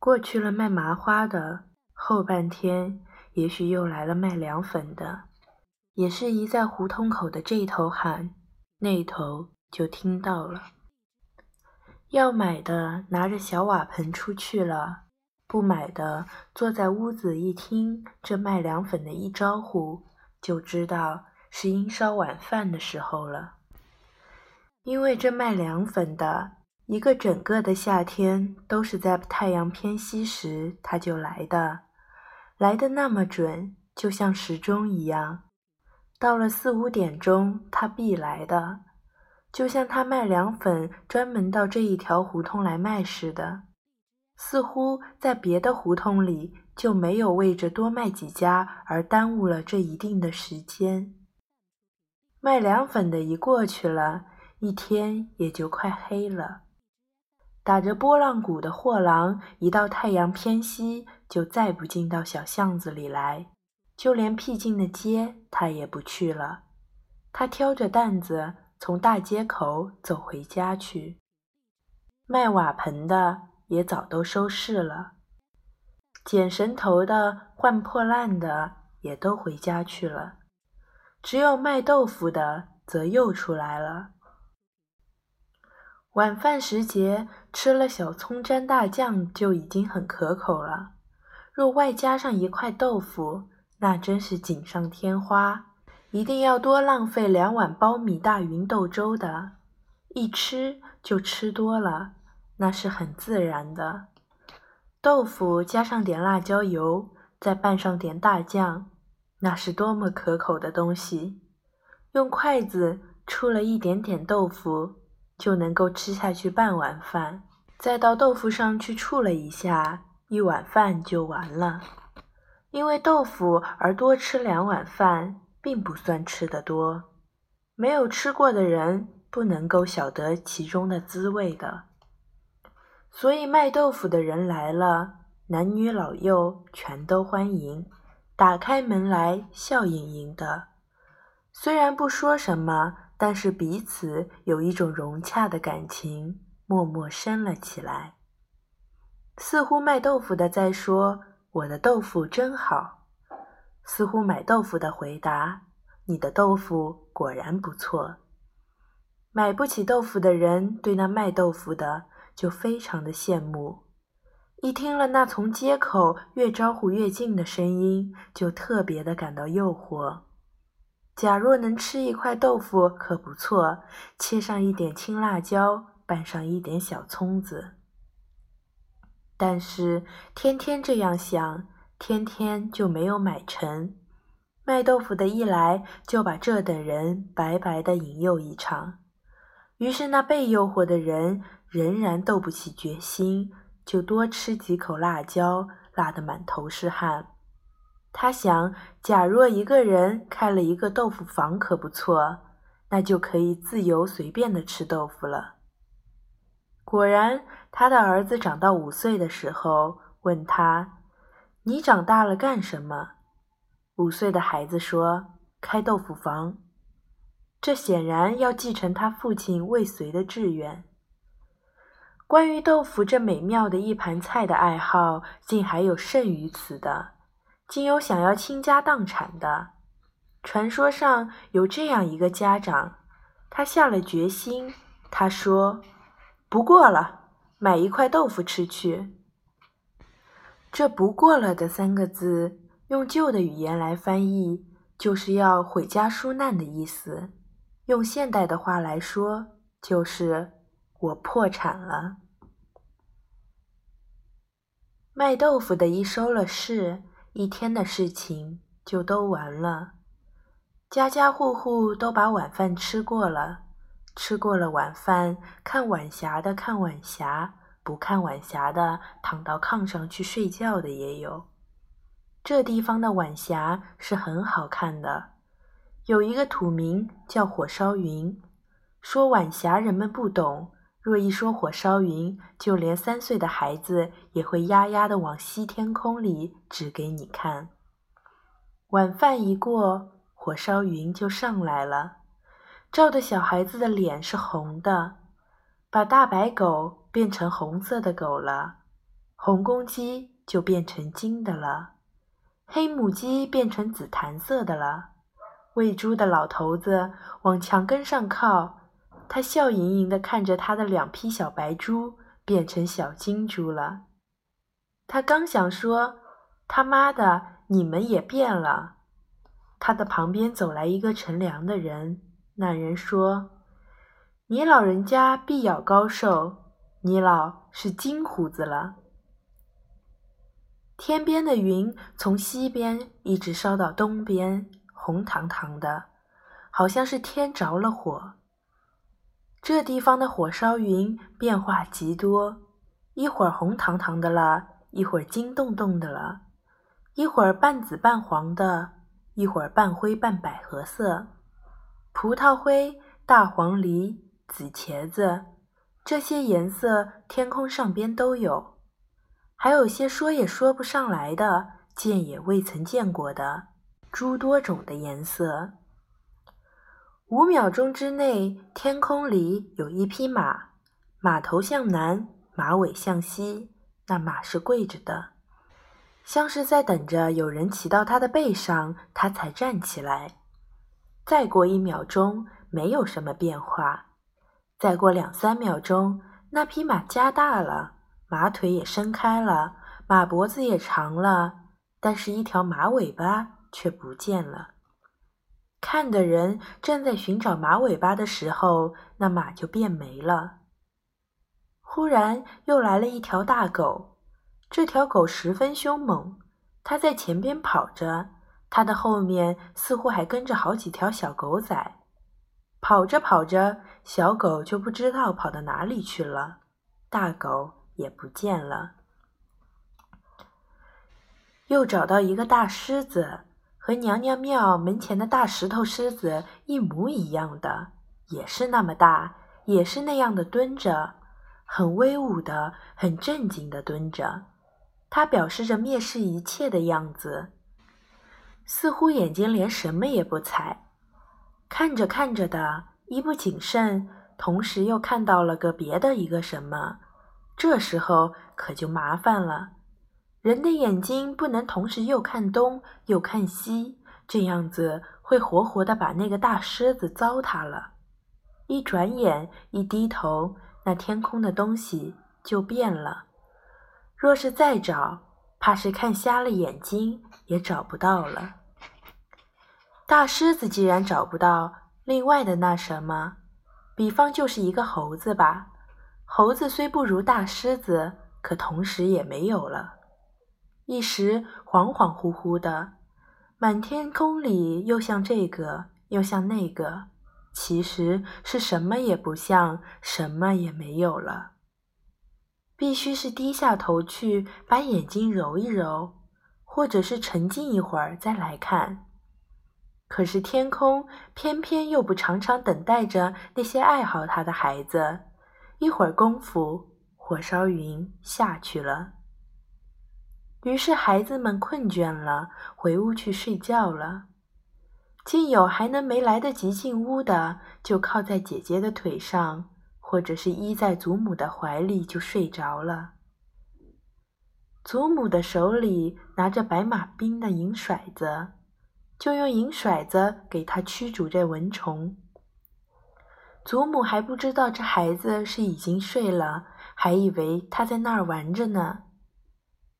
过去了卖麻花的，后半天也许又来了卖凉粉的，也是一在胡同口的这头喊，那头就听到了。要买的拿着小瓦盆出去了，不买的坐在屋子一听这卖凉粉的一招呼，就知道是应烧晚饭的时候了。因为这卖凉粉的。一个整个的夏天都是在太阳偏西时，他就来的，来的那么准，就像时钟一样。到了四五点钟，他必来的，就像他卖凉粉专门到这一条胡同来卖似的。似乎在别的胡同里就没有为着多卖几家而耽误了这一定的时间。卖凉粉的一过去了，一天也就快黑了。打着波浪鼓的货郎，一到太阳偏西，就再不进到小巷子里来，就连僻静的街他也不去了。他挑着担子从大街口走回家去。卖瓦盆的也早都收市了，捡神头的、换破烂的也都回家去了，只有卖豆腐的则又出来了。晚饭时节，吃了小葱沾大酱就已经很可口了。若外加上一块豆腐，那真是锦上添花。一定要多浪费两碗苞米大芸豆粥的，一吃就吃多了，那是很自然的。豆腐加上点辣椒油，再拌上点大酱，那是多么可口的东西！用筷子出了一点点豆腐。就能够吃下去半碗饭，再到豆腐上去触了一下，一碗饭就完了。因为豆腐而多吃两碗饭，并不算吃得多。没有吃过的人不能够晓得其中的滋味的。所以卖豆腐的人来了，男女老幼全都欢迎，打开门来笑盈盈的。虽然不说什么。但是彼此有一种融洽的感情，默默深了起来。似乎卖豆腐的在说：“我的豆腐真好。”似乎买豆腐的回答：“你的豆腐果然不错。”买不起豆腐的人对那卖豆腐的就非常的羡慕，一听了那从街口越招呼越近的声音，就特别的感到诱惑。假若能吃一块豆腐可不错，切上一点青辣椒，拌上一点小葱子。但是天天这样想，天天就没有买成。卖豆腐的一来，就把这等人白白的引诱一场。于是那被诱惑的人仍然斗不起决心，就多吃几口辣椒，辣得满头是汗。他想，假若一个人开了一个豆腐房，可不错，那就可以自由随便的吃豆腐了。果然，他的儿子长到五岁的时候，问他：“你长大了干什么？”五岁的孩子说：“开豆腐房。”这显然要继承他父亲未遂的志愿。关于豆腐这美妙的一盘菜的爱好，竟还有甚于此的。竟有想要倾家荡产的。传说上有这样一个家长，他下了决心。他说：“不过了，买一块豆腐吃去。”这“不过了”的三个字，用旧的语言来翻译，就是要毁家纾难的意思；用现代的话来说，就是我破产了。卖豆腐的一收了市。一天的事情就都完了，家家户户都把晚饭吃过了，吃过了晚饭，看晚霞的看晚霞，不看晚霞的躺到炕上去睡觉的也有。这地方的晚霞是很好看的，有一个土名叫火烧云，说晚霞人们不懂。若一说火烧云，就连三岁的孩子也会呀呀的往西天空里指给你看。晚饭一过，火烧云就上来了，照的小孩子的脸是红的，把大白狗变成红色的狗了。红公鸡就变成金的了，黑母鸡变成紫檀色的了。喂猪的老头子往墙根上靠，他笑盈盈地看着他的两匹小白猪变成小金猪了。他刚想说：“他妈的，你们也变了。”他的旁边走来一个乘凉的人，那人说：“你老人家必要高寿，你老是金胡子了。”天边的云从西边一直烧到东边，红堂堂的，好像是天着了火。这地方的火烧云变化极多，一会儿红堂堂的了，一会儿金洞洞的了，一会儿半紫半黄的，一会儿半灰半百合色。葡萄灰、大黄梨、紫茄子，这些颜色天空上边都有。还有些说也说不上来的，见也未曾见过的诸多种的颜色。五秒钟之内，天空里有一匹马，马头向南，马尾向西，那马是跪着的，像是在等着有人骑到它的背上，它才站起来。再过一秒钟，没有什么变化；再过两三秒钟，那匹马加大了。马腿也伸开了，马脖子也长了，但是一条马尾巴却不见了。看的人正在寻找马尾巴的时候，那马就变没了。忽然又来了一条大狗，这条狗十分凶猛，它在前边跑着，它的后面似乎还跟着好几条小狗仔。跑着跑着，小狗就不知道跑到哪里去了，大狗。也不见了。又找到一个大狮子，和娘娘庙门前的大石头狮子一模一样的，也是那么大，也是那样的蹲着，很威武的，很正经的蹲着。它表示着蔑视一切的样子，似乎眼睛连什么也不睬。看着看着的，一不谨慎，同时又看到了个别的一个什么。这时候可就麻烦了，人的眼睛不能同时又看东又看西，这样子会活活的把那个大狮子糟蹋了。一转眼，一低头，那天空的东西就变了。若是再找，怕是看瞎了眼睛也找不到了。大狮子既然找不到，另外的那什么，比方就是一个猴子吧。猴子虽不如大狮子，可同时也没有了。一时恍恍惚惚的，满天空里又像这个，又像那个，其实是什么也不像，什么也没有了。必须是低下头去，把眼睛揉一揉，或者是沉静一会儿再来看。可是天空偏偏又不常常等待着那些爱好它的孩子。一会儿功夫，火烧云下去了。于是孩子们困倦了，回屋去睡觉了。竟有还能没来得及进屋的，就靠在姐姐的腿上，或者是依在祖母的怀里就睡着了。祖母的手里拿着白马冰的银骰子，就用银骰子给他驱逐这蚊虫。祖母还不知道这孩子是已经睡了，还以为他在那儿玩着呢。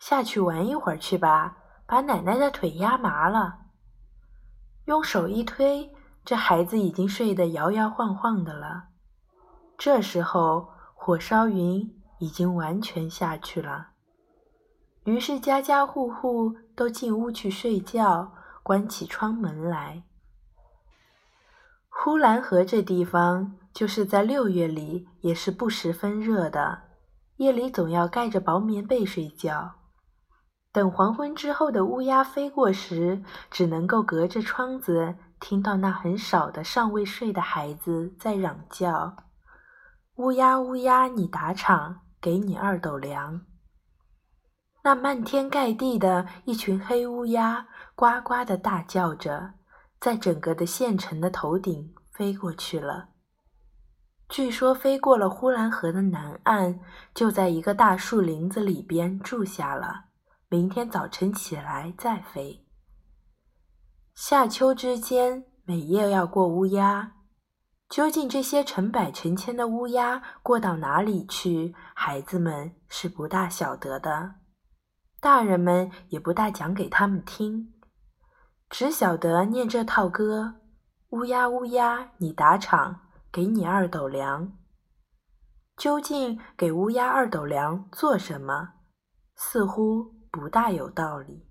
下去玩一会儿去吧，把奶奶的腿压麻了。用手一推，这孩子已经睡得摇摇晃晃的了。这时候，火烧云已经完全下去了。于是家家户户都进屋去睡觉，关起窗门来。呼兰河这地方，就是在六月里也是不十分热的，夜里总要盖着薄棉被睡觉。等黄昏之后的乌鸦飞过时，只能够隔着窗子听到那很少的尚未睡的孩子在嚷叫：“乌鸦乌鸦，你打场，给你二斗粮。”那漫天盖地的一群黑乌鸦，呱呱的大叫着。在整个的县城的头顶飞过去了。据说飞过了呼兰河的南岸，就在一个大树林子里边住下了。明天早晨起来再飞。夏秋之间，每夜要过乌鸦。究竟这些成百成千的乌鸦过到哪里去？孩子们是不大晓得的，大人们也不大讲给他们听，只晓得念这套歌：乌鸦乌鸦，你打场，给你二斗粮。究竟给乌鸦二斗粮做什么？似乎不大有道理。